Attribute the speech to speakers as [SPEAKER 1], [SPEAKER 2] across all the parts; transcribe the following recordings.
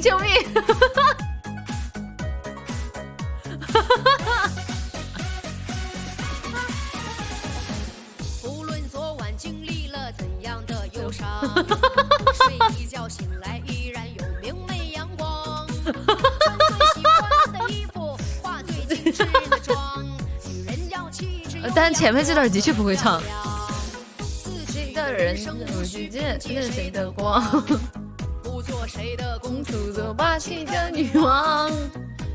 [SPEAKER 1] 救命哈哈哈哈哈
[SPEAKER 2] 无论昨晚经历了怎样的忧伤 睡一觉醒来依然有明媚阳光。穿最喜欢的衣服化最精致的妆女人要气质悠扬自己的人生无需借谁的光？做谁的公主，做霸气的女
[SPEAKER 1] 王。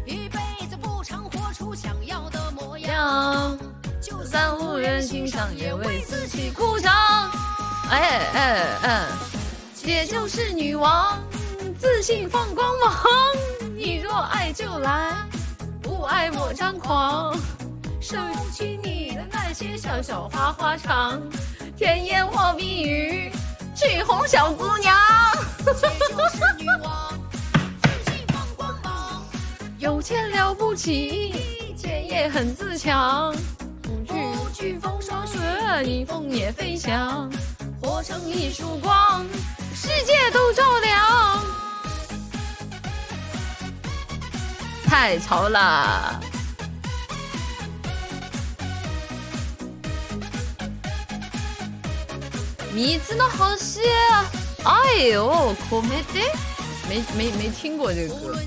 [SPEAKER 2] 一辈子不常活出想要的模样，就算无人欣赏，也为自己鼓
[SPEAKER 1] 掌。哎哎哎，
[SPEAKER 2] 姐就
[SPEAKER 1] 是女王，自信放光芒。你若爱就来，不爱莫张狂。收起你的那些小小花花肠，甜言或蜜语，去哄小姑娘。有钱了不起，姐也很自强。不惧风霜雪，逆风也飞翔。活成一束光，世界都照亮。太潮了！米子的好戏，哎呦，可没得，没没没听过这个歌。